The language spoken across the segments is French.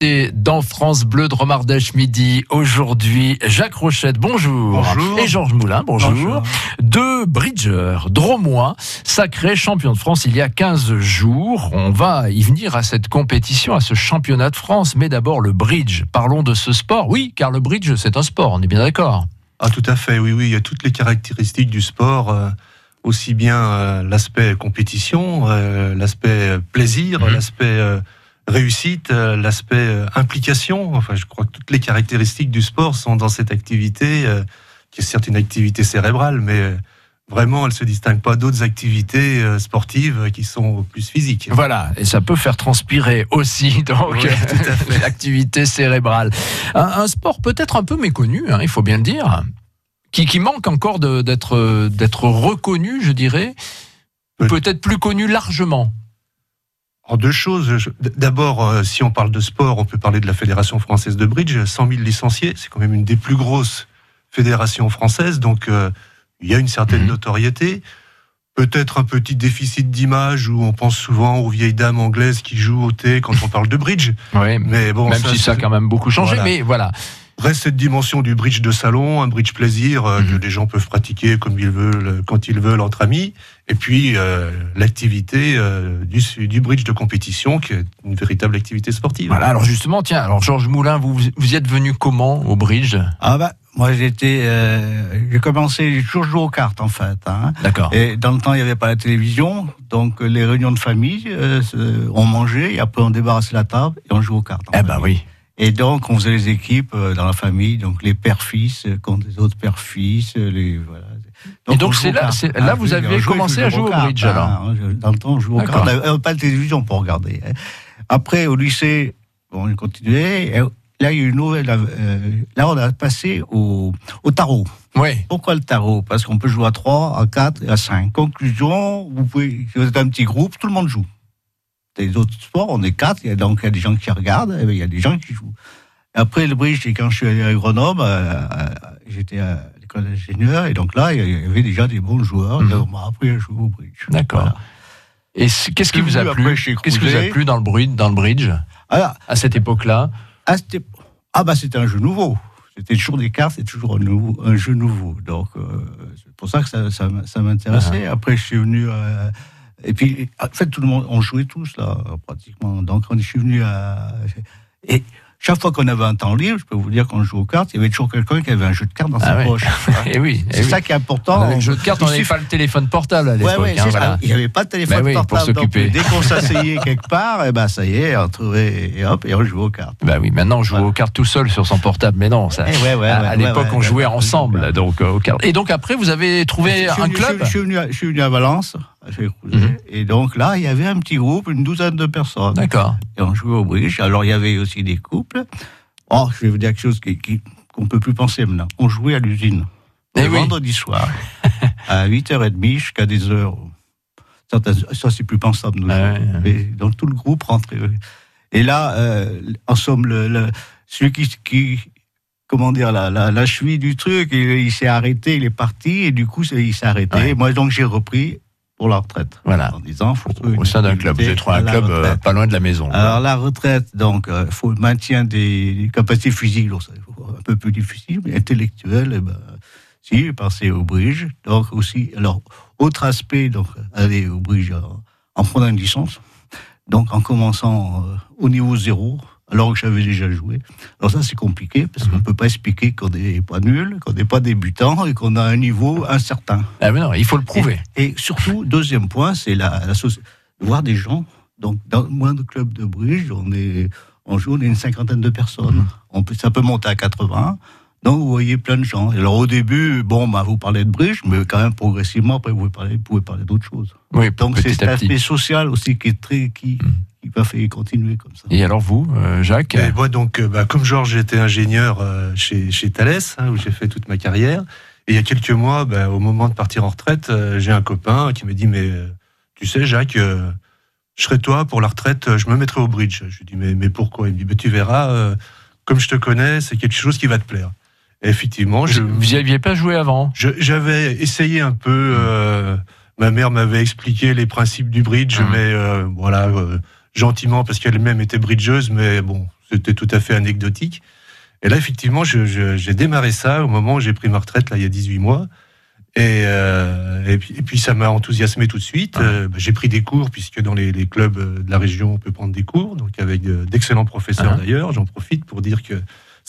Et dans France Bleu de Romardèche midi, aujourd'hui, Jacques Rochette, bonjour. Bonjour. Et Georges Moulin, bonjour. Bonjour. Deux bridgeurs, dromois, sacrés champions de France il y a 15 jours. On va y venir à cette compétition, à ce championnat de France. Mais d'abord, le bridge. Parlons de ce sport. Oui, car le bridge, c'est un sport, on est bien d'accord. Ah, tout à fait, oui, oui. Il y a toutes les caractéristiques du sport, euh, aussi bien euh, l'aspect compétition, euh, l'aspect plaisir, Mhm. l'aspect réussite, euh, l'aspect euh, implication. Enfin, je crois que toutes les caractéristiques du sport sont dans cette activité, euh, qui est certes une activité cérébrale, mais vraiment, elle se distingue pas d'autres activités sportives qui sont plus physiques. Voilà, et ça peut faire transpirer aussi, donc Oui, l'activité cérébrale. Un, un sport peut-être un peu méconnu, hein, il faut bien le dire, qui, qui manque encore d'être reconnu, je dirais, peut-être plus connu largement. En deux choses. D'abord, euh, si on parle de sport, on peut parler de la Fédération française de bridge. 100 000 licenciés, c'est quand même une des plus grosses fédérations françaises, donc euh, il y a une certaine Mhm. notoriété. Peut-être un petit déficit d'image où on pense souvent aux vieilles dames anglaises qui jouent au thé quand on parle de bridge. Oui, Mais bon, même si ça a quand même beaucoup changé, Voilà. mais voilà. Reste cette dimension du bridge de salon, un bridge plaisir euh, que Mhm. les gens peuvent pratiquer comme ils veulent, euh, quand ils veulent entre amis. Et puis euh, l'activité euh, du, du bridge de compétition, qui est une véritable activité sportive. Voilà, alors justement, tiens, alors Georges Moulin, vous, vous y êtes venu comment au bridge? Ah bah, moi j'étais, euh, j'ai commencé, j'ai toujours joué aux cartes en fait. hein. D'accord. Et dans le temps, il n'y avait pas la télévision, donc les réunions de famille, euh, on mangeait, et après on débarrassait la table et on jouait aux cartes. Eh ben oui. Et donc on faisait les équipes euh, dans la famille, donc les pères-fils euh, contre les autres pères-fils, euh, les voilà. Et donc, on c'est là- c'est- là, vous avez commencé à jouer au bridge, alors Je- Dans le temps, on jouait D'accord. cartes. On n'avait pas de télévision pour regarder. hein. Après, au lycée, on continuait. Là, il y a eu une nouvelle. euh, là, on a passé au, au tarot. Oui. Pourquoi le tarot? Parce qu'on peut jouer à 3, à 4 et à 5. Conclusion, vous pouvez, si vous êtes un petit groupe, tout le monde joue. Les autres sports, on est 4, il y a, donc il y a des gens qui regardent, et il y a des gens qui jouent. Après le bridge, c'est quand je suis allé à Grenoble, euh, euh, j'étais à l'école d'ingénieur, et donc là, il y avait déjà des bons joueurs, Mhm. et on m'a appris à jouer au bridge. D'accord. Voilà. Et qu'est-ce qui vous a plu Qu'est-ce qui vous a plu dans le bridge, dans le bridge Alors, à cette époque-là ah, ah, bah c'était un jeu nouveau. C'était toujours des cartes, c'est toujours un, nouveau- un jeu nouveau. Donc euh, c'est pour ça que ça, ça m'intéressait. Ah. Après je suis venu euh, et puis en fait tout le monde, on jouait tous là pratiquement. Donc je suis venu à et chaque fois qu'on avait un temps libre, je peux vous dire je joue aux cartes, il y avait toujours quelqu'un qui avait un jeu de cartes dans Ah sa ouais. poche. Eh oui. eh C'est oui. ça qui est important. Le jeu de cartes, on n'avait pas le téléphone portable à Ouais, l'époque. ouais, hein, c'est ça. voilà. Il n'y avait pas de téléphone Bah oui, pour portable. donc, dès qu'on s'asseyait quelque part, et ben ça y est, on trouvait et hop et on jouait aux cartes. Bah oui, maintenant on joue aux cartes tout seul sur son portable, mais non, ça. Eh ouais, ouais, à, ouais, à ouais, l'époque, ouais, on jouait ouais, ensemble, ouais. donc euh, aux cartes. Et donc après, vous avez trouvé un club je, je suis venu à, je suis venu à Valence, chez Crouzet, Mhm. et donc là, il y avait un petit groupe, une douzaine de personnes. D'accord. Et on jouait au bridge. Alors, il y avait aussi des couples. Oh, je vais vous dire quelque chose qui- qui- qu'on ne peut plus penser maintenant. On jouait à l'usine. Eh le oui. vendredi soir, à 8h30 jusqu'à des heures. Ça, ça, c'est plus pensable. Nous Ah ouais, jours. ouais. Mais donc, tout le groupe rentrait. Et là, euh, en somme, le, le- celui qui, qui- comment dire, la, la, la cheville du truc, il, il s'est arrêté, il est parti, et du coup, il s'est arrêté. Ouais. Moi, donc, j'ai repris pour la retraite. Voilà. En disant, faut Au une sein d'un club. Avez trouvé un club euh, pas loin de la maison. Alors la retraite, donc, il faut le maintien des capacités physiques, donc, un peu plus difficile, mais intellectuel, eh ben, si, passer au bridge. Donc aussi, alors, autre aspect, donc, aller au bridge en, en prenant une licence, donc en commençant euh, au niveau zéro, alors que j'avais déjà joué. Alors ça, c'est compliqué, parce qu'on ne peut pas expliquer qu'on n'est pas nul, qu'on n'est pas débutant et qu'on a un niveau incertain. Ah mais non, il faut le prouver. Et surtout, deuxième point, c'est la, la voir des gens. Donc, dans moins de clubs de bridge, on est, on joue, on est une cinquantaine de personnes. Mhm. On peut, ça peut monter à 80. Donc, vous voyez plein de gens. Alors, au début, bon, bah, vous parlez de bridge, mais quand même, progressivement, après, vous pouvez parler, vous pouvez parler d'autres choses. Oui, Donc, c'est cet aspect social aussi qui est très, qui, Mhm. Va faire continuer comme ça. Et alors vous, euh, Jacques Et moi, donc, euh, bah, comme Georges, j'étais ingénieur euh, chez, chez Thales, hein, où j'ai fait toute ma carrière. Et il y a quelques mois, bah, au moment de partir en retraite, euh, j'ai un copain qui me dit Mais tu sais, Jacques, euh, je serais toi pour la retraite, je me mettrais au bridge. Je lui dis Mais, mais pourquoi? Il me dit bah, Tu verras, euh, comme je te connais, c'est quelque chose qui va te plaire. Et effectivement, je, Vous n'y aviez pas joué avant? J'avais essayé un peu. euh, ma mère m'avait expliqué les principes du bridge, Mhm. mais euh, voilà, euh, gentiment, parce qu'elle-même était bridgeuse, mais bon, c'était tout à fait anecdotique. Et là, effectivement, j'ai démarré ça au moment où j'ai pris ma retraite, là, il y a 18 mois. Et, euh, et, puis, et, puis, ça m'a enthousiasmé tout de suite. Ah. Euh, bah, j'ai pris des cours, puisque dans les, les, clubs de la région, on peut prendre des cours, donc avec d'excellents professeurs ah. d'ailleurs. J'en profite pour dire que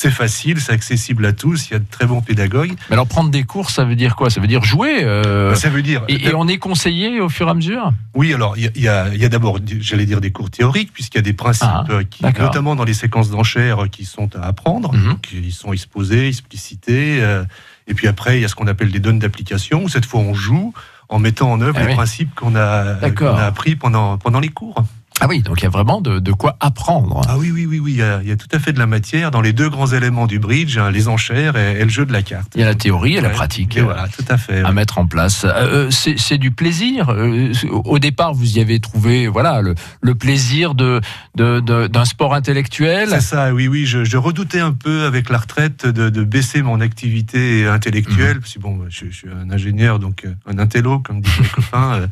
c'est facile, c'est accessible à tous, il y a de très bons pédagogues. Mais alors prendre des cours, ça veut dire quoi? Ça veut dire jouer euh, bah, Ça veut dire. Et, on est conseillé au fur et à mesure? Oui, alors il y a, y a d'abord, j'allais dire, des cours théoriques, puisqu'il y a des principes, ah, qui, notamment dans les séquences d'enchères, qui sont à apprendre. Ils sont exposés, explicités. Euh, et puis après, il y a ce qu'on appelle des donnes d'application, où cette fois on joue en mettant en œuvre ah les principes qu'on a, qu a appris pendant, pendant les cours. Ah oui, donc il y a vraiment de, de quoi apprendre. Ah oui, oui, oui, oui, il y, a, il y, a, tout à fait de la matière dans les deux grands éléments du bridge, hein, les enchères et, et, le jeu de la carte. Il y a la théorie et la pratique. Et voilà, tout à fait. À mettre en place. Euh, euh c'est du plaisir. Euh, au départ, vous y avez trouvé, voilà, le, le plaisir de d'un sport intellectuel. C'est ça, oui, oui. Je, je, redoutais un peu avec la retraite de, de baisser mon activité intellectuelle, mmh. parce que bon, je, je, suis un ingénieur, donc un intello, comme disent mes copains.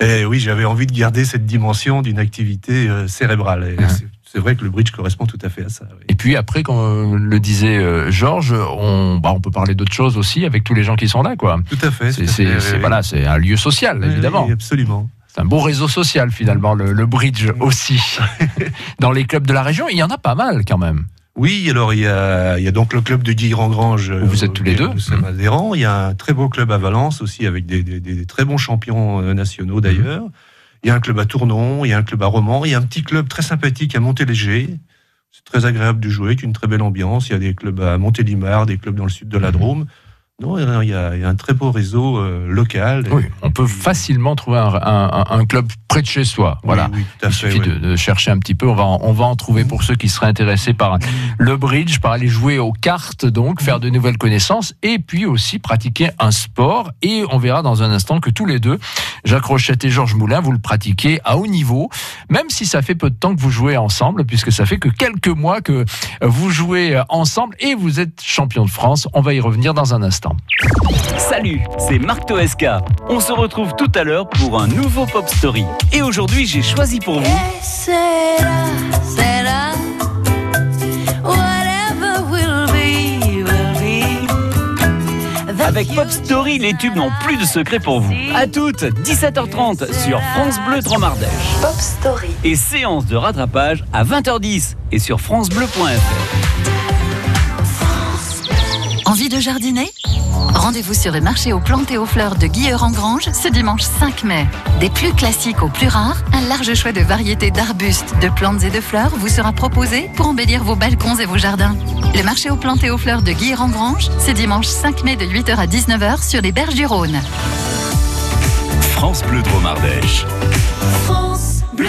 Et oui, j'avais envie de garder cette dimension d'une activité euh, cérébrale. Ah. C'est vrai que le bridge correspond tout à fait à ça. Et puis après, comme le disait euh, Georges, on, bah, on peut parler d'autres choses aussi avec tous les gens qui sont là, quoi. Tout à fait. C'est voilà, c'est un lieu social, évidemment. absolument. C'est un beau réseau social finalement, le, bridge aussi. Dans les clubs de la région, il y en a pas mal quand même. Oui, alors il y a, il y a donc le club de Guilherand-Grange. Où vous êtes tous les deux. Nous sommes adhérents. Il y a un très beau club à Valence aussi avec des, des, des très bons champions euh, nationaux d'ailleurs. Il y a un club à Tournon, il y a un club à Romans, il y a un petit club très sympathique à Montéléger. C'est très agréable de jouer, avec une très belle ambiance. Il y a des clubs à Montélimar, des clubs dans le sud de la mhm. Drôme. Non, il y, a, un très beau réseau euh, local. Oui, on peut facilement trouver un, club près de chez soi. Voilà. il suffit de, chercher un petit peu. On va, en, on va en trouver pour ceux qui seraient intéressés par le bridge, par aller jouer aux cartes, donc faire de nouvelles connaissances, et puis aussi pratiquer un sport. Et on verra dans un instant que tous les deux, Jacques Rochette et Georges Moulin, vous le pratiquez à haut niveau, même si ça fait peu de temps que vous jouez ensemble, puisque ça fait que quelques mois que vous jouez ensemble et vous êtes champion de France. On va y revenir dans un instant. Salut, c'est Marc Toesca. On se retrouve tout à l'heure pour un nouveau Pop Story. Et aujourd'hui, j'ai choisi pour vous. Avec Pop Story, les tubes n'ont plus de secret pour vous. À toutes, 17h30 sur France Bleu Dromardèche. Pop Story. Et séance de rattrapage à 20h10 et sur francebleu.fr. Envie de jardiner? Rendez-vous sur le marché aux plantes et aux fleurs de Guilleur-en-Grange ce dimanche 5 mai. Des plus classiques aux plus rares, un large choix de variétés d'arbustes, de plantes et de fleurs vous sera proposé pour embellir vos balcons et vos jardins. Le marché aux plantes et aux fleurs de Guilleur-en-Grange, ce dimanche 5 mai de 8h à 19h sur les berges du Rhône. France Bleu Dromardèche. France Bleu.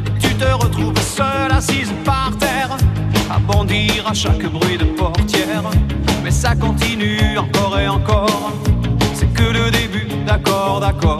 te retrouve seule assise par terre, à bondir à chaque bruit de portière. Mais ça continue encore et encore, c'est que le début, d'accord, d'accord.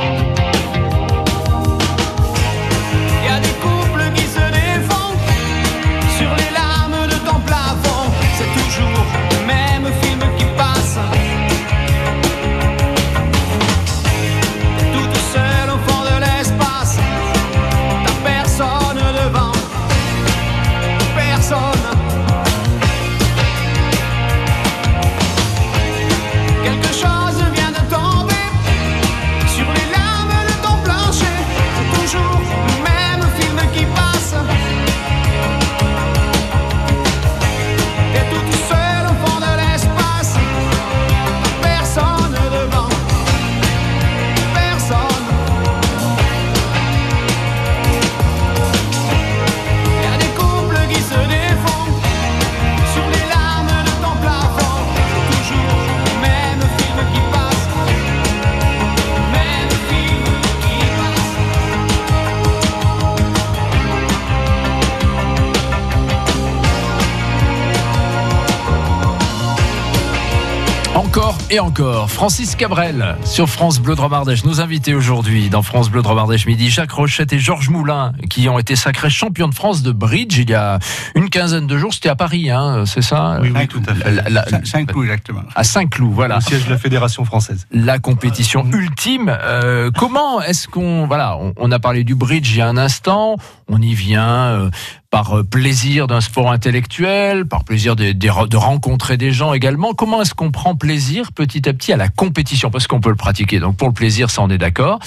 Et encore. Francis Cabrel sur France Bleu Dromardèche. Nous invités aujourd'hui dans France Bleu Dromardèche midi, Jacques Rochette et Georges Moulin qui ont été sacrés champions de France de bridge il y a une quinzaine de jours. C'était à Paris, hein, c'est ça? Oui, oui, tout à fait. Saint-Cloud, exactement. À Saint-Cloud, voilà. Au siège de la Fédération française. La compétition ultime. Euh, comment est-ce qu'on... Voilà, on, a parlé du bridge il y a un instant. On y vient... Par euh, plaisir d'un sport intellectuel, par plaisir de, de, rencontrer des gens également. Comment est-ce qu'on prend plaisir petit à petit à la compétition? Parce qu'on peut le pratiquer, donc pour le plaisir, ça on est d'accord.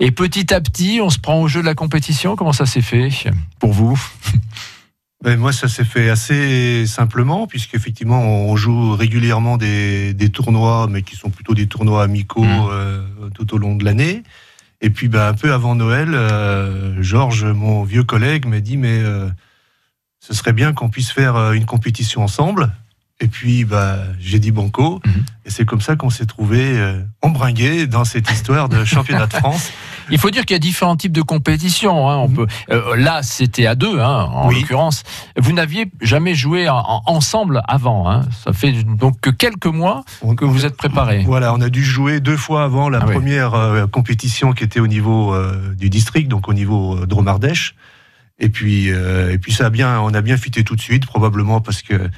Et petit à petit, on se prend au jeu de la compétition. Comment ça s'est fait pour vous? Ben, moi, ça s'est fait assez simplement, puisqu'effectivement, on joue régulièrement des, des, tournois, mais qui sont plutôt des tournois amicaux mmh. euh, tout au long de l'année. Et puis, ben, un peu avant Noël, euh, Georges, mon vieux collègue, m'a dit, mais ce serait bien qu'on puisse faire euh, une compétition ensemble. Et puis, bah, j'ai dit banco. Mhm. Et c'est comme ça qu'on s'est trouvé euh, embringué dans cette histoire de championnat de France. Il faut dire qu'il y a différents types de compétitions. Hein. On mhm. peut, euh, là, c'était à deux, hein, en l'occurrence. Vous n'aviez jamais joué ensemble avant. Hein. Ça fait donc que quelques mois que vous êtes préparé. Voilà, on a dû jouer deux fois avant la ah première compétition qui était au niveau du district, donc au niveau Dromardèche. Et puis, euh, et puis ça a bien, on a bien fité tout de suite, probablement parce que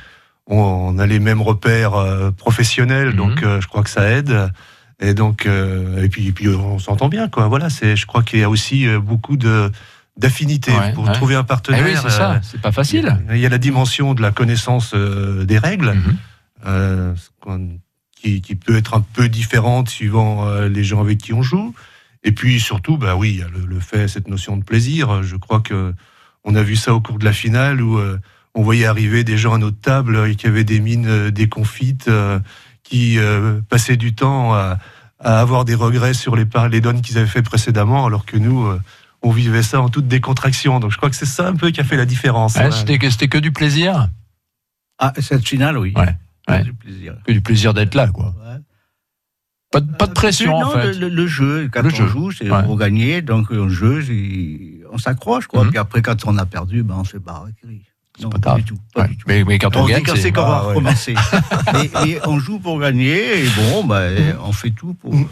on, a les mêmes repères euh, professionnels, donc mhm. euh, je crois que ça aide. Et donc, et puis, puis on s'entend bien, quoi. Voilà, c'est, je crois qu'il y a aussi beaucoup de d'affinité pour trouver un partenaire. Eh oui, c'est ça. C'est pas facile. Il y a la dimension de la connaissance des règles. Mhm. qui, qui, peut être un peu différente suivant les gens avec qui on joue. Et puis surtout, bah oui, il y a le, le, fait, cette notion de plaisir. Je crois que on a vu ça au cours de la finale où euh, on voyait arriver des gens à notre table et qui avaient des mines euh, déconfites, euh, qui passaient du temps à, avoir des regrets sur les, les donnes qu'ils avaient fait précédemment, alors que nous, on vivait ça en toute décontraction. Donc je crois que c'est ça un peu qui a fait la différence. Ah, c'était que du plaisir? Ah, cette finale, oui. Ouais. Du plaisir. Que du plaisir d'être là, quoi. Pas de, pas de pression, en fait. Le, jeu, quand on joue, c'est pour gagner, donc on joue, on s'accroche, quoi. Mhm. Puis après, quand on a perdu, ben, on se barre Non, pas, du tout. Pas du tout. Mais, mais, quand on, on gagne, c'est qu'on va recommencer. et, on joue pour gagner, et bon, ben, mhm. on fait tout pour. Mhm.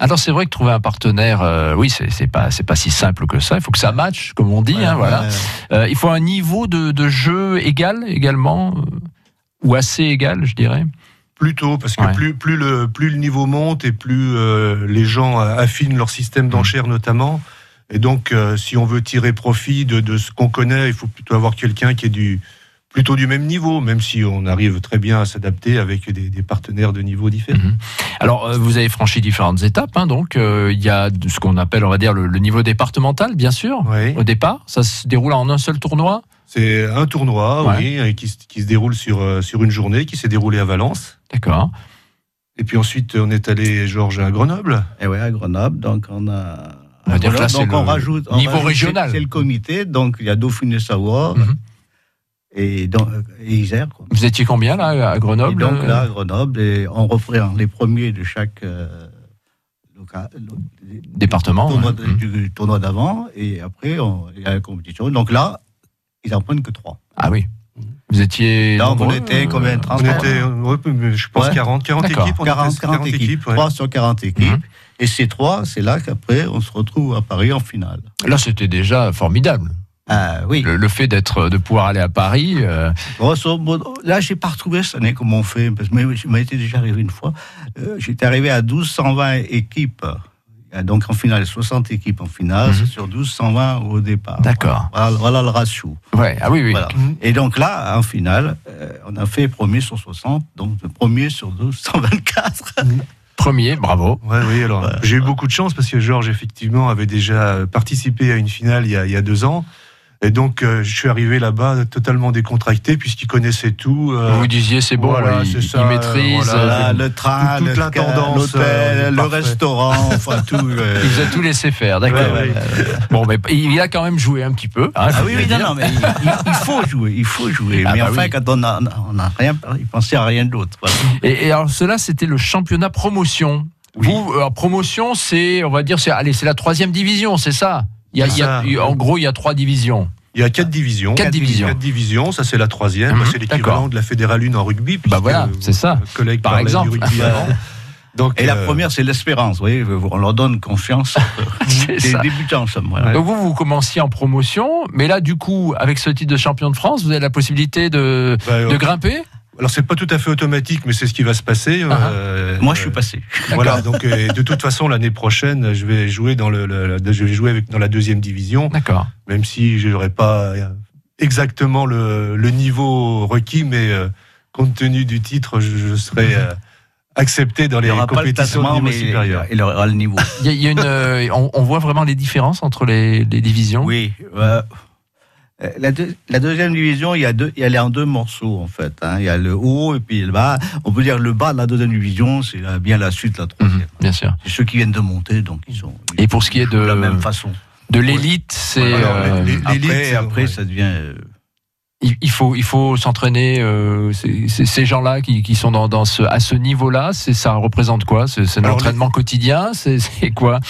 Alors c'est vrai que trouver un partenaire, euh, oui, c'est pas c'est pas si simple que ça. Il faut que ça matche, comme on dit. hein, voilà. Euh, il faut un niveau de, de jeu égal également, euh, ou assez égal, je dirais. Plutôt, parce que plus, plus, le, plus le niveau monte et plus euh, les gens affinent leur système mmh. d'enchères notamment. Et donc, euh, si on veut tirer profit de, de ce qu'on connaît, il faut plutôt avoir quelqu'un qui est du, plutôt du même niveau, même si on arrive très bien à s'adapter avec des, des, partenaires de niveaux différents. Mmh. Alors, euh, vous avez franchi différentes étapes. Hein, donc, il y a ce qu'on appelle, on va dire, le, le niveau départemental, bien sûr, au départ. Ça se déroule en un seul tournoi? C'est un tournoi, oui, qui, qui, se déroule sur, euh, sur une journée, qui s'est déroulé à Valence. D'accord. Et puis ensuite, on est allé, Georges, à Grenoble. Et eh ouais, à Grenoble. Donc, on a. On va dire Voilà, que là, c'est donc on rajoute on niveau rajoute- régional. C'est le comité, donc il y a Dauphiné-Savoie Mhm. Et, dans- et Isère. quoi. Vous étiez combien là à Et Grenoble donc euh, là, à Grenoble, et on reprend les premiers de chaque euh, loca- lo- Département, tournoi ouais. de- du tournoi d'avant, et après on- il y a la compétition. Donc là, ils en prennent que trois. Ah oui. Vous étiez. Donc on était combien euh, 30 On était, ouais, je pense, Ouais. 40, 40 D'accord. équipes. on était 40, 40 équipes, ouais. 3 sur 40 équipes. Mhm. Et ces trois, c'est là qu'après, on se retrouve à Paris en finale. Là, c'était déjà formidable. Ah oui. Le, le fait d'être, de pouvoir aller à Paris. euh, Grosso modo, là, j'ai pas retrouvé cette année comment on fait, parce que ça m'a été déjà arrivé une fois. Euh, J'étais arrivé à 1220 équipes. Donc en finale 60 équipes en finale, Mhm. c'est sur 1220 au départ. D'accord. Voilà, voilà le ratio. Ouais. Ah oui, oui. Voilà. Et donc là, en finale, euh, on a fait premier sur 60, donc le premier sur 1224. Premier, bravo. Ouais, oui, alors Ouais. j'ai eu beaucoup de chance parce que Georges, effectivement, avait déjà participé à une finale il y a, il y a deux ans. Et donc, euh, je suis arrivé là-bas totalement décontracté puisqu'il connaissait tout. euh, Vous disiez, c'est bon, voilà, il, c'est il ça, maîtrise. voilà. euh, le train, toute le euh, le parfait. restaurant, enfin tout. euh, il vous a tout laissé faire, d'accord. Ouais, ouais. Bon, mais il a quand même joué un petit peu. hein, Ah oui, oui, non, non, mais il, faut jouer, il faut jouer. Ah mais bah enfin, oui. quand on a, on a rien, il pensait à rien d'autre. voilà. Et, et alors, cela, c'était le championnat promotion. Vous, euh, promotion, c'est, on va dire, c'est, allez, c'est la troisième division, c'est ça? Il y a, C'est il y a- y en gros, il y a trois divisions. Il y a quatre divisions. Quatre divisions. Quatre divisions, ça c'est la troisième. Mhm, c'est l'équivalent de la Fédérale 1 en rugby. Bah voilà, c'est ça. Collègue Par exemple. Du rugby avant. Donc, Et la euh, première, c'est l'espérance. Vous voyez, on leur donne confiance. C'est Des ça. débutants, ça. Voilà. Donc vous, vous commenciez en promotion, mais là, du coup, avec ce titre de champion de France, vous avez la possibilité de, bah, euh, de grimper? Alors c'est pas tout à fait automatique, mais c'est ce qui va se passer. Ah. euh, Moi, je suis passé. Voilà, donc euh, de toute façon l'année prochaine, je vais jouer dans le, le- le- je vais jouer avec dans la deuxième division, D'accord. même si je n'aurai pas euh, exactement le, le niveau requis, mais euh, compte tenu du titre, je, je serai euh, accepté dans les le compétitions classement, niveau supérieur. il aura le niveau. Il y a, il y a une, euh, on, on voit vraiment les différences entre les, les divisions? Oui. Euh, la, deux- la deuxième division, il y a deux, elle est en deux morceaux en fait. hein. Il y a le haut et puis le bas. On peut dire le bas de la deuxième division, c'est bien la suite, la Mhm, troisième. bien sûr. C'est ceux qui viennent de monter, donc ils sont. Et pour ce qui est de- la même façon. De l'élite, c'est Alors, euh, les- les- Après, L'élite, après, ouais. ça devient. euh, il, faut il faut s'entraîner. euh, ces gens-là qui, qui sont dans, dans ce, à ce niveau-là, c'est ça représente quoi? C'est l'entraînement quotidien? C'est c'est quoi?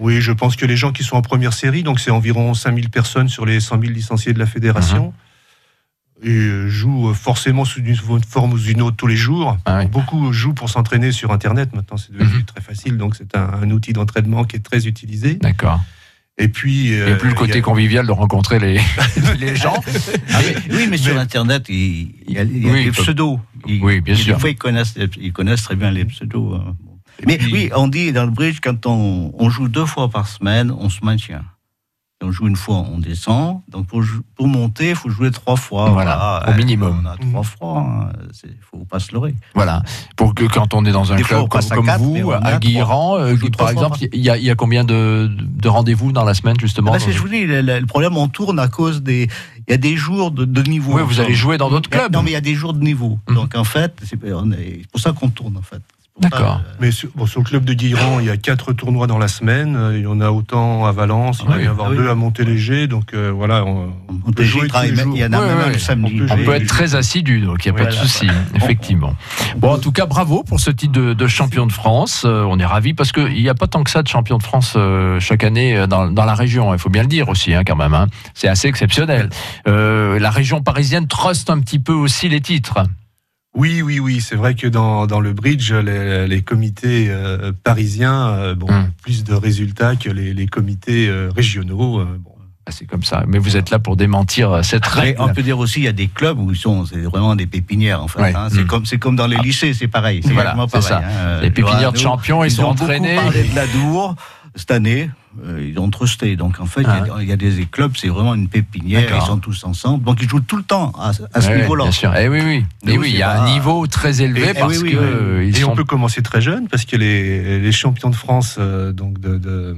Oui, je pense que les gens qui sont en première série, donc c'est environ 5000 personnes sur les 100 000 licenciés de la fédération, Mhm. et euh, jouent euh, forcément sous une forme ou une autre tous les jours. Ah oui. Beaucoup jouent pour s'entraîner sur Internet. Maintenant, c'est devenu Mhm. très facile, donc c'est un, un outil d'entraînement qui est très utilisé. D'accord. Et puis, Et euh, plus le il côté a- convivial de rencontrer les, les gens. Ah, mais- oui, mais sur Internet, il, il y a, il y a Oui, des peut- pseudos. Ils- Oui, bien sûr. Des fois, ils connaissent, ils connaissent très bien les pseudos. hein. Bon. Mais puis- oui, on dit dans le bridge, quand on, on joue deux fois par semaine, on se maintient. Si on joue une fois, on descend. Donc pour, pour monter, il faut jouer trois fois. Voilà, au Euh, minimum. On a trois fois. Il ne faut pas se leurrer. Voilà. Pour que quand on est dans un Des club comme, comme quatre, vous, à Guilherand, euh, par exemple, il y, a- il y a combien de, de rendez-vous dans la semaine justement Ah bah, c'est- je vous dis, le, le- le problème, on tourne à cause des. Il y a des jours de, de niveau. Oui, vous allez jouer dans d'autres clubs. Non, mais il y a des jours de niveau. Mhm. Donc en fait, c'est on est- c'est pour ça qu'on tourne en fait. D'accord. euh, Mais sur, bon, sur le club de Guilherand, il y a quatre tournois dans la semaine. Euh, Il y en a autant à Valence, il Ah va y avoir ah oui. deux à Montéléger. Donc euh, voilà, on, On on peut jouer tous les jours. Il y en a Ouais, même ouais, un le samedi. on peut On peut être très assidu, donc il n'y a pas de Voilà. souci, effectivement. Bon, en tout cas, bravo pour ce titre de, de champion de France. Euh, on est ravis parce qu'il n'y a pas tant que ça de champion de France euh, chaque année dans, dans la région. Il faut bien le dire aussi, hein, quand même. hein. C'est assez exceptionnel. Euh, la région parisienne truste un petit peu aussi les titres. Oui, oui, oui. C'est vrai que dans, dans le bridge, les, les comités euh, parisiens euh, bon, Hum. ont plus de résultats que les, les comités euh, régionaux. euh, bon. Ah, C'est comme ça. Mais vous êtes là pour démentir cette règle. on peut dire aussi, il y a des clubs où ils sont, c'est vraiment des pépinières en fait. Ouais. hein. C'est Mm. comme, c'est comme dans les lycées, c'est pareil. C'est Voilà, pareil. ça. hein. Les pépinières de champions, ils, sont ont entraînés. beaucoup parlé de la Dour cette année. Euh, ils ont trusté. Donc en fait, il y a- Ah. il y, a des clubs, c'est vraiment une pépinière. Ils sont tous ensemble. Donc ils jouent tout le temps à, à ce niveau-là. Bien sûr. Eh oui, oui. Oui, il y a un niveau très élevé Et- parce oui, que oui. euh, ils Et sont. on peut commencer très jeune parce que les, les champions de France euh, donc de, de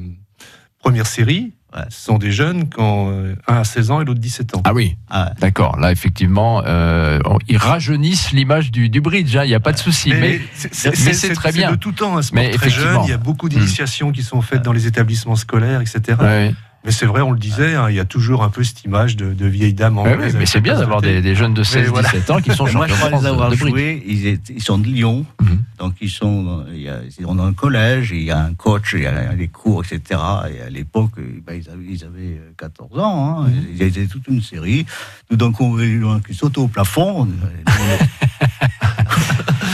première série Ce sont des jeunes qui ont euh, un à 16 ans et l'autre 17 ans. Ah oui, d'accord. Là, effectivement, euh, ils rajeunissent l'image du, bridge, hein, il n'y a pas de souci. Mais, c'est très bien. C'est de tout temps un sport très jeune. Il y a beaucoup d'initiations qui sont faites dans les établissements scolaires, etc. Mais c'est vrai, on le disait, hein, il y a toujours un peu cette image de, vieille dame anglaise. Oui, mais c'est bien d'avoir des, jeunes de 16-17 ans qui sont champions Moi, je les avoir joués. Ils, sont de Lyon, mhm. donc ils sont, il y a, on a un collège, il y a un coach, il y a des cours, etc. Et à l'époque, ben, ils, avaient, ils, avaient, 14 ans, hein, mhm. ils étaient toute une série. Donc on qui sautent au plafond.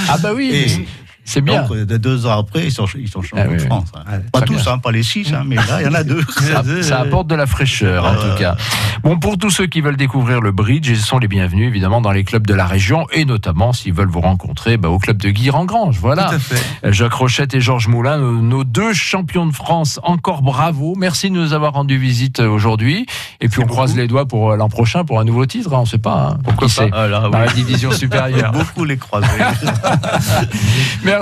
ah bah oui. C'est bien. Donc, deux ans après, ils sont, ils sont champions ah de France. Hein. pas tous, hein, pas les six, hein, mais là, il y en a deux. ça, apporte de la fraîcheur, en tout cas. Bon, pour tous ceux qui veulent découvrir le bridge, ils sont les bienvenus, évidemment, dans les clubs de la région, et notamment, s'ils veulent vous rencontrer, bah, au club de Guy-Rangrange. Voilà. Tout à fait. Jacques Rochette et Georges Moulin, nos, deux champions de France. Encore bravo. Merci de nous avoir rendu visite euh, aujourd'hui. Et puis, on croise les doigts pour euh, l'an prochain pour un nouveau titre. On ne sait pas. Pourquoi pas ah, Dans la division supérieure. beaucoup les croiser. Merci